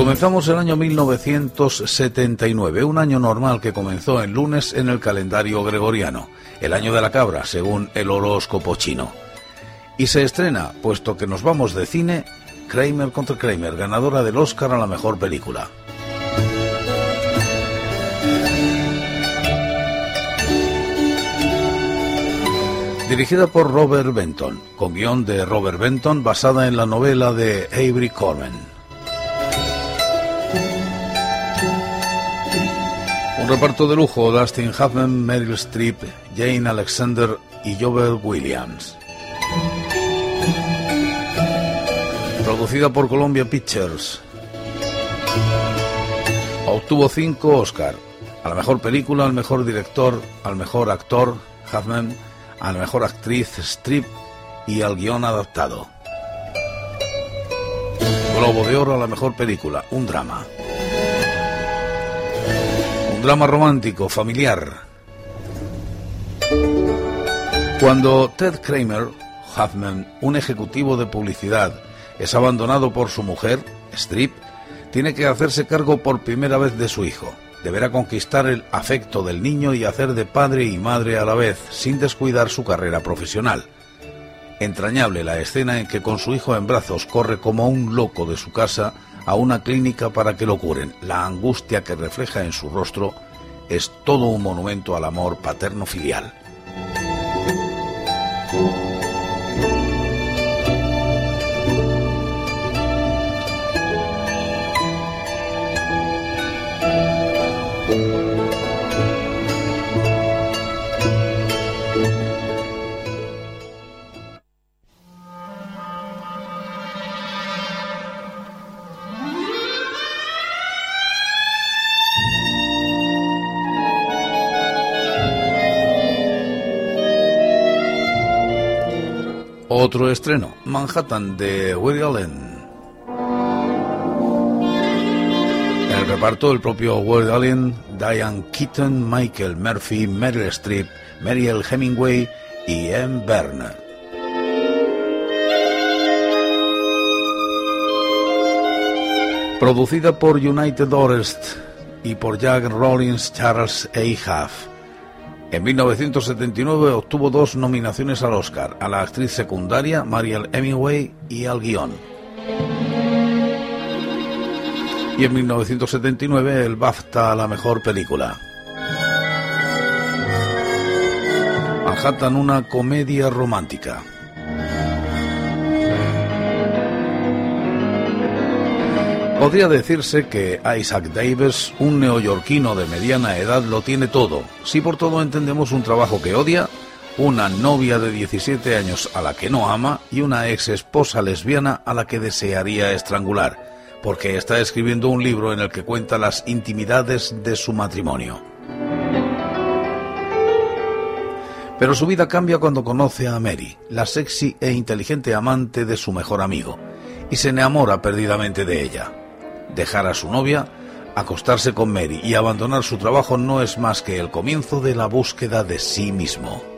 Comenzamos el año 1979, un año normal que comenzó en lunes en el calendario gregoriano, el año de la cabra, según el horóscopo chino. Y se estrena, puesto que nos vamos de cine, Kramer contra Kramer, ganadora del Oscar a la mejor película. Dirigida por Robert Benton, con guion de Robert Benton basada en la novela de Avery Corman. Un reparto de lujo, Dustin Hoffman, Meryl Streep, Jane Alexander y Joel Williams. Producida por Columbia Pictures. Obtuvo cinco Oscar. A la mejor película, al mejor director, al mejor actor, Hoffman, a la mejor actriz, Streep, y al guion adaptado. Globo de Oro a la mejor película, un drama drama romántico, familiar. Cuando Ted Kramer, Huffman, un ejecutivo de publicidad, es abandonado por su mujer, Strip, tiene que hacerse cargo por primera vez de su hijo. Deberá conquistar el afecto del niño y hacer de padre y madre a la vez, sin descuidar su carrera profesional. Entrañable la escena en que con su hijo en brazos corre como un loco de su casa a una clínica para que lo curen. La angustia que refleja en su rostro es todo un monumento al amor paterno-filial. Manhattan de Woody Allen. En el reparto el propio Woody Allen, Diane Keaton, Michael Murphy, Meryl Streep, Mariel Hemingway y Anne Berner. Producida por United Artists y por Jack Rollins Charles A. Huff. En 1979 obtuvo dos nominaciones al Oscar, a la actriz secundaria Mariel Hemingway y al guion. Y en 1979 el BAFTA a la mejor película. Manhattan, una comedia romántica. Podría decirse que Isaac Davis, un neoyorquino de mediana edad, lo tiene todo. Si por todo entendemos un trabajo que odia, una novia de 17 años a la que no ama y una ex esposa lesbiana a la que desearía estrangular, porque está escribiendo un libro en el que cuenta las intimidades de su matrimonio. Pero su vida cambia cuando conoce a Mary, la sexy e inteligente amante de su mejor amigo, y se enamora perdidamente de ella. Dejar a su novia, acostarse con Mary y abandonar su trabajo no es más que el comienzo de la búsqueda de sí mismo.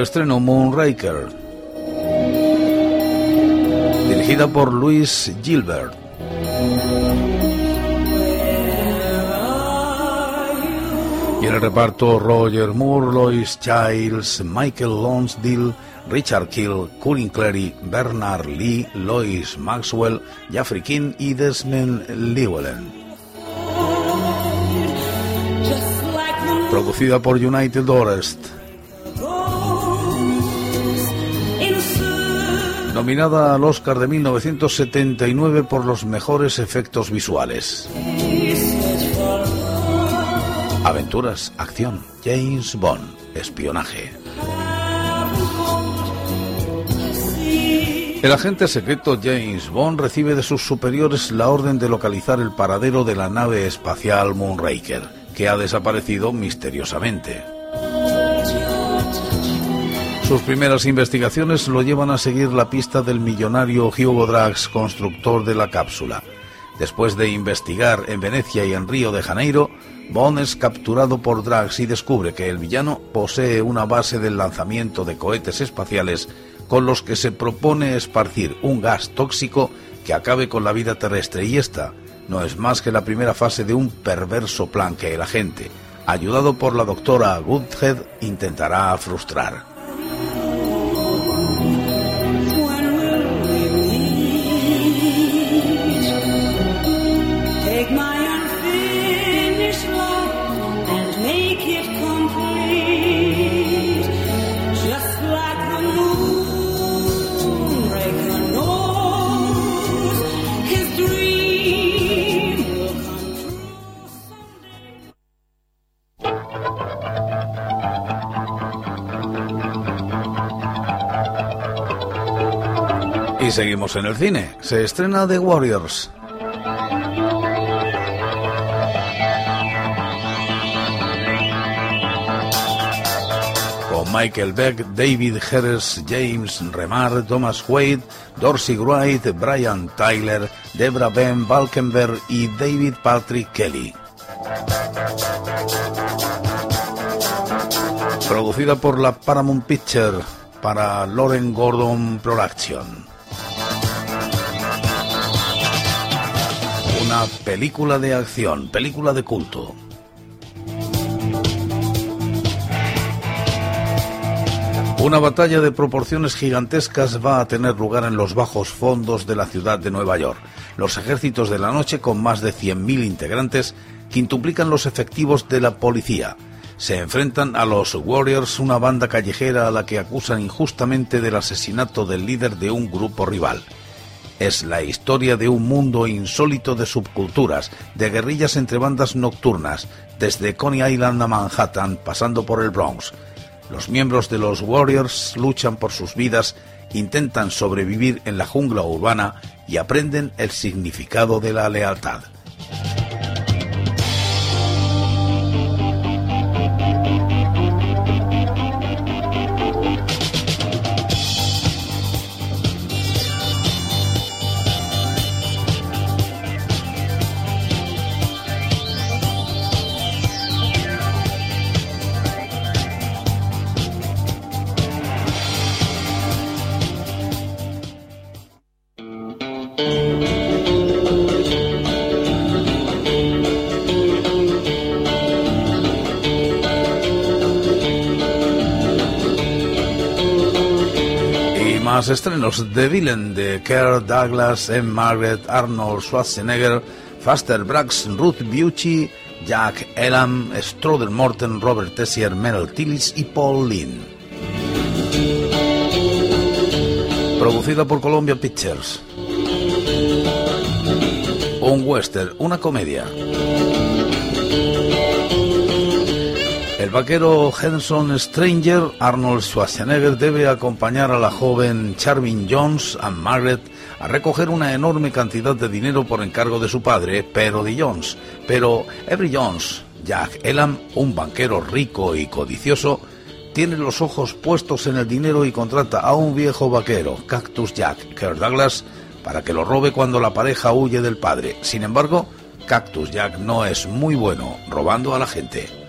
Estreno Moonraker, dirigida por Luis Gilbert. Y en el reparto Roger Moore, Lois Childs, Michael Lonsdale, Richard Kill, Colin Clary, Bernard Lee, Lois Maxwell, Jeffrey King y Desmond Llewellyn. Producida por United Forest. Nominada al Oscar de 1979 por los mejores efectos visuales. Aventuras, acción, James Bond, espionaje. El agente secreto James Bond recibe de sus superiores la orden de localizar el paradero de la nave espacial Moonraker, que ha desaparecido misteriosamente. Sus primeras investigaciones lo llevan a seguir la pista del millonario Hugo Drax, constructor de la cápsula. Después de investigar en Venecia y en Río de Janeiro, Bond es capturado por Drax y descubre que el villano posee una base del lanzamiento de cohetes espaciales con los que se propone esparcir un gas tóxico que acabe con la vida terrestre y esta no es más que la primera fase de un perverso plan que el agente, ayudado por la doctora Goodhead, intentará frustrar. Seguimos en el cine. Se estrena The Warriors. Con Michael Beck, David Harris, James Remar, Thomas Wade, Dorsey Wright, Brian Tyler, Debra Ben Valkenberg y David Patrick Kelly. Producida por la Paramount Picture para Lauren Gordon Production. Una película de acción, película de culto. Una batalla de proporciones gigantescas va a tener lugar en los bajos fondos de la ciudad de Nueva York. Los ejércitos de la noche, con más de 100.000 integrantes, quintuplican los efectivos de la policía. Se enfrentan a los Warriors, una banda callejera a la que acusan injustamente del asesinato del líder de un grupo rival es la historia de un mundo insólito de subculturas, de guerrillas entre bandas nocturnas, desde Coney Island a Manhattan, pasando por el Bronx. Los miembros de los Warriors luchan por sus vidas, intentan sobrevivir en la jungla urbana y aprenden el significado de la lealtad. Estrenos de Villain de Kerr Douglas, M. Margaret, Arnold Schwarzenegger, Faster Brax, Ruth Bucci, Jack Elam, Stroder Morton, Robert Tessier, Meryl Tillis y Paul Lynn. Producida por Columbia Pictures. Un western, una comedia. El vaquero Henson Stranger, Arnold Schwarzenegger, debe acompañar a la joven Charvin Jones, a Margaret, a recoger una enorme cantidad de dinero por encargo de su padre, Pedro de Jones. Pero Every Jones, Jack Elam, un banquero rico y codicioso, tiene los ojos puestos en el dinero y contrata a un viejo vaquero, Cactus Jack, Kirk Douglas, para que lo robe cuando la pareja huye del padre. Sin embargo, Cactus Jack no es muy bueno robando a la gente.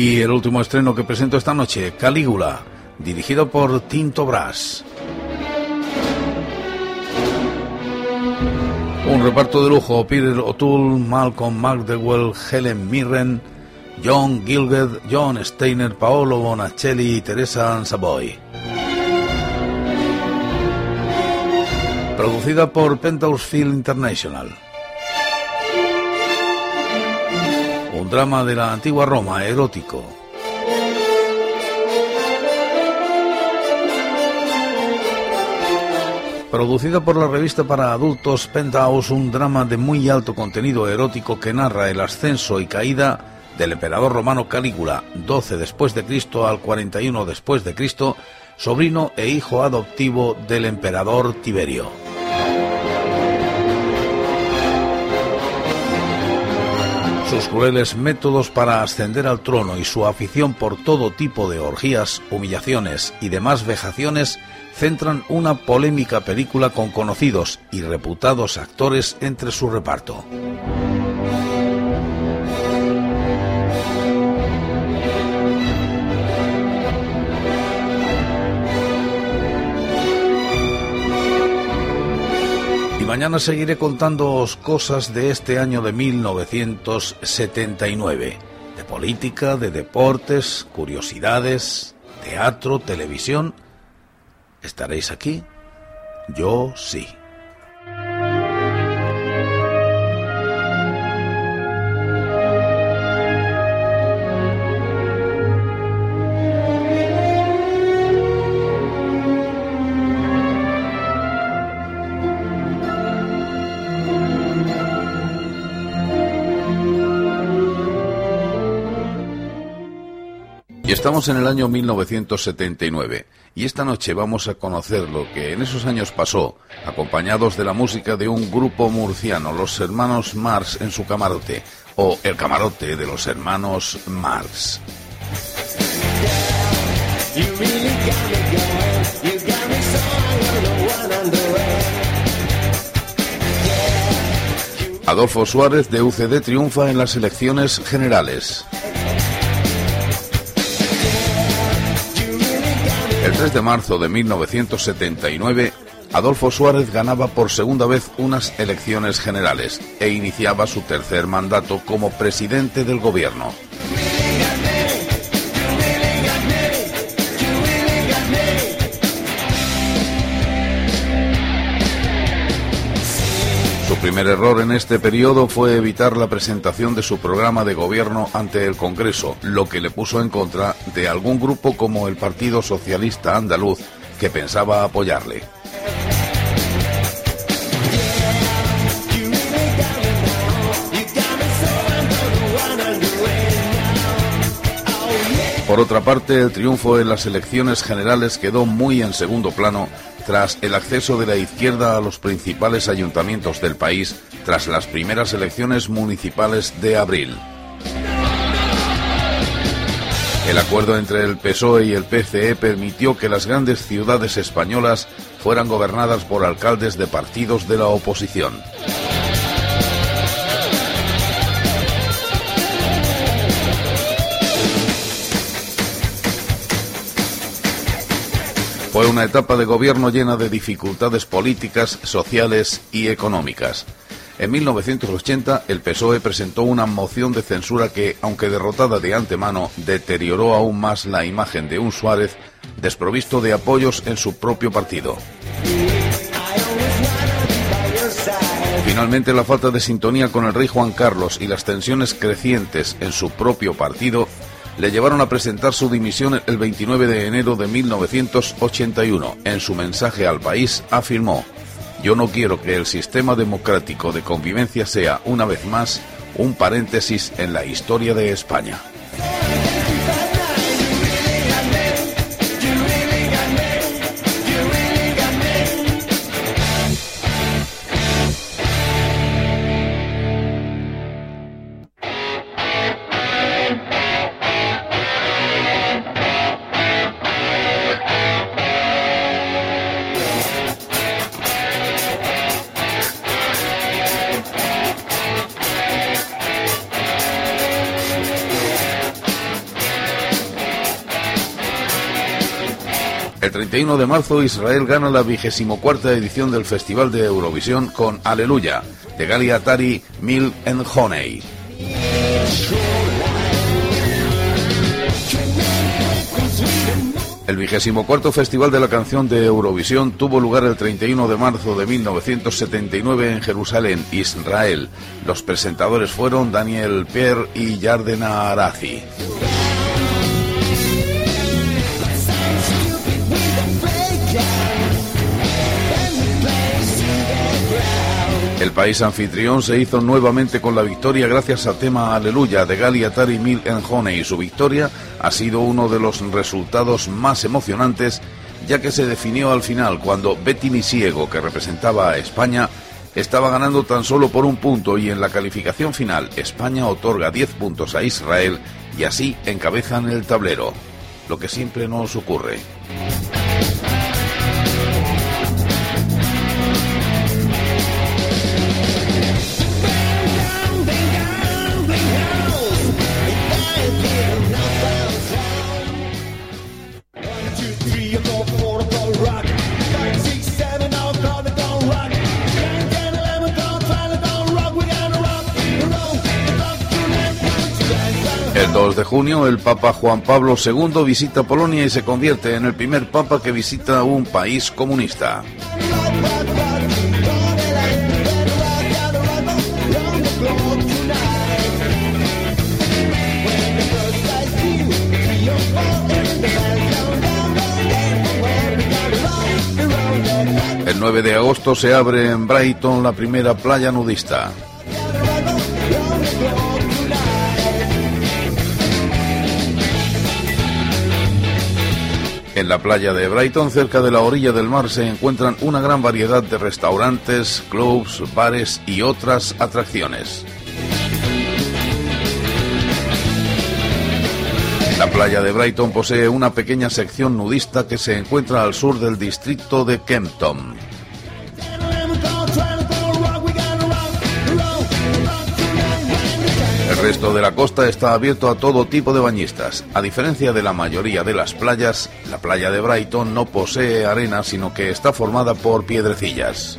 Y el último estreno que presento esta noche, Calígula, dirigido por Tinto Brass. Un reparto de lujo, Peter O'Toole, Malcolm McDowell, Helen Mirren, John Gilbert, John Steiner, Paolo Bonacelli y Teresa Savoy. Producida por Penthouse Film International. Drama de la antigua Roma, erótico, Producida por la revista para adultos Penthouse, un drama de muy alto contenido erótico que narra el ascenso y caída del emperador romano Calígula, 12 después de Cristo al 41 después de Cristo, sobrino e hijo adoptivo del emperador Tiberio. Sus crueles métodos para ascender al trono y su afición por todo tipo de orgías, humillaciones y demás vejaciones centran una polémica película con conocidos y reputados actores entre su reparto. Mañana seguiré contándoos cosas de este año de 1979, de política, de deportes, curiosidades, teatro, televisión ¿Estaréis aquí? Yo sí. Estamos en el año 1979 y esta noche vamos a conocer lo que en esos años pasó, acompañados de la música de un grupo murciano, los hermanos Marx en su camarote, o el camarote de los hermanos Marx. Adolfo Suárez de UCD triunfa en las elecciones generales. 3 de marzo de 1979, Adolfo Suárez ganaba por segunda vez unas elecciones generales e iniciaba su tercer mandato como presidente del gobierno. Primer error en este periodo fue evitar la presentación de su programa de gobierno ante el Congreso, lo que le puso en contra de algún grupo como el Partido Socialista Andaluz, que pensaba apoyarle. Por otra parte, el triunfo en las elecciones generales quedó muy en segundo plano tras el acceso de la izquierda a los principales ayuntamientos del país tras las primeras elecciones municipales de abril. El acuerdo entre el PSOE y el PCE permitió que las grandes ciudades españolas fueran gobernadas por alcaldes de partidos de la oposición. Fue una etapa de gobierno llena de dificultades políticas, sociales y económicas. En 1980, el PSOE presentó una moción de censura que, aunque derrotada de antemano, deterioró aún más la imagen de un Suárez desprovisto de apoyos en su propio partido. Finalmente, la falta de sintonía con el rey Juan Carlos y las tensiones crecientes en su propio partido le llevaron a presentar su dimisión el 29 de enero de 1981. En su mensaje al país afirmó, yo no quiero que el sistema democrático de convivencia sea, una vez más, un paréntesis en la historia de España. 31 de marzo Israel gana la vigésimo cuarta edición del Festival de Eurovisión con Aleluya, de Gali Atari, Milk and Honey. El vigésimo cuarto Festival de la Canción de Eurovisión tuvo lugar el 31 de marzo de 1979 en Jerusalén, Israel. Los presentadores fueron Daniel Pierre y Yardena Arazi. El país anfitrión se hizo nuevamente con la victoria gracias al tema Aleluya de Gali Atari Mil y Su victoria ha sido uno de los resultados más emocionantes ya que se definió al final cuando Betty Misiego, que representaba a España, estaba ganando tan solo por un punto y en la calificación final España otorga 10 puntos a Israel y así encabezan el tablero, lo que siempre nos ocurre. 2 de junio, el Papa Juan Pablo II visita Polonia y se convierte en el primer Papa que visita un país comunista. El 9 de agosto se abre en Brighton la primera playa nudista. En la playa de Brighton, cerca de la orilla del mar, se encuentran una gran variedad de restaurantes, clubs, bares y otras atracciones. La playa de Brighton posee una pequeña sección nudista que se encuentra al sur del distrito de Kempton. Resto de la costa está abierto a todo tipo de bañistas. A diferencia de la mayoría de las playas, la playa de Brighton no posee arena, sino que está formada por piedrecillas.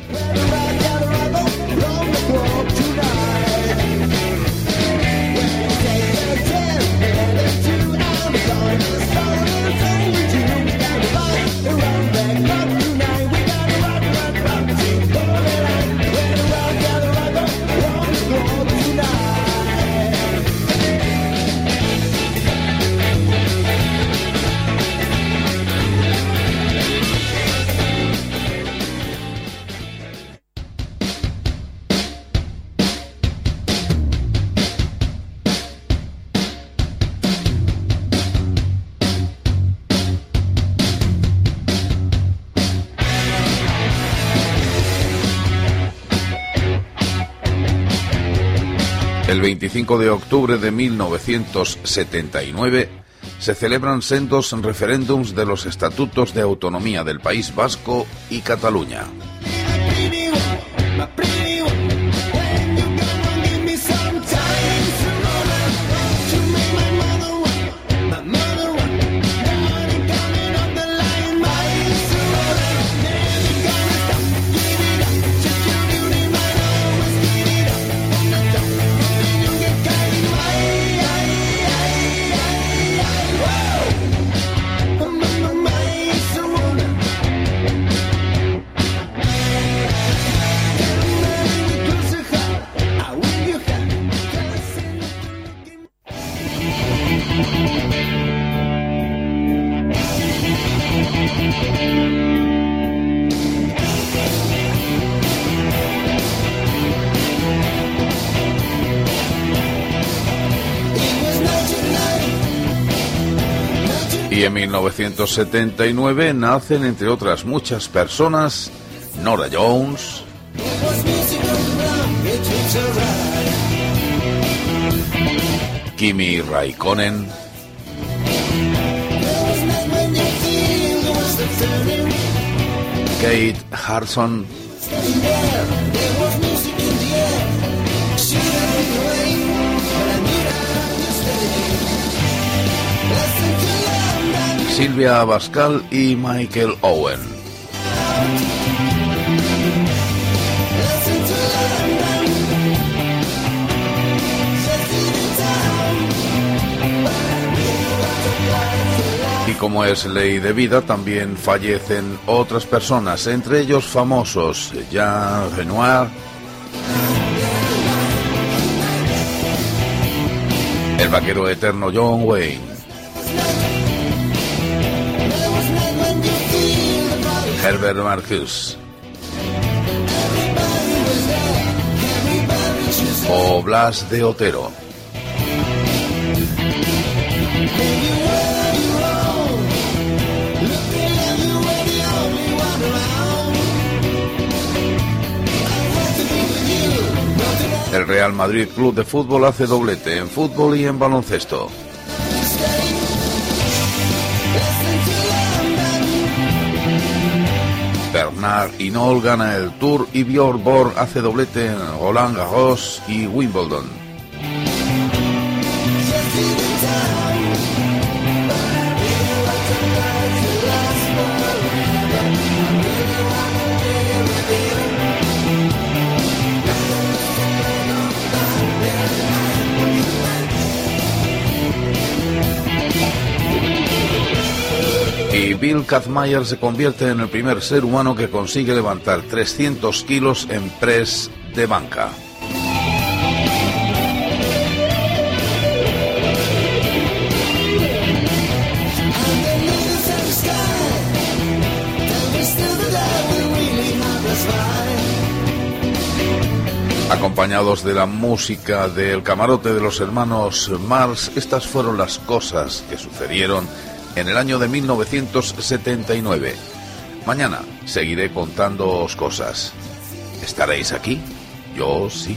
El 25 de octubre de 1979 se celebran sendos referéndums de los estatutos de autonomía del País Vasco y Cataluña. 1979 nacen, entre otras muchas personas, Nora Jones, Kimi Raikkonen, Kate Harson, Silvia Abascal y Michael Owen. Y como es ley de vida, también fallecen otras personas, entre ellos famosos, Jean Renoir, el vaquero eterno John Wayne, Herbert Marcus o Blas de Otero. El Real Madrid Club de Fútbol hace doblete en fútbol y en baloncesto. Bernard Hinault gana el Tour y Björn Borg hace doblete en Roland Garros y Wimbledon. Bill Kathmeyer se convierte en el primer ser humano que consigue levantar 300 kilos en press de banca. Acompañados de la música del camarote de los hermanos Mars, estas fueron las cosas que sucedieron en el año de 1979. Mañana seguiré contándoos cosas. ¿Estaréis aquí? Yo sí.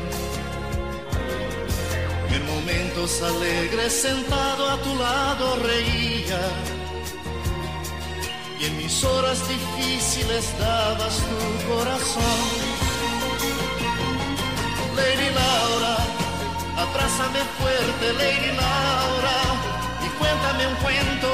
En momentos alegres sentado a tu lado reía y en mis horas difíciles dabas tu corazón. Lady Laura, abrázame fuerte, Lady Laura, y cuéntame un cuento,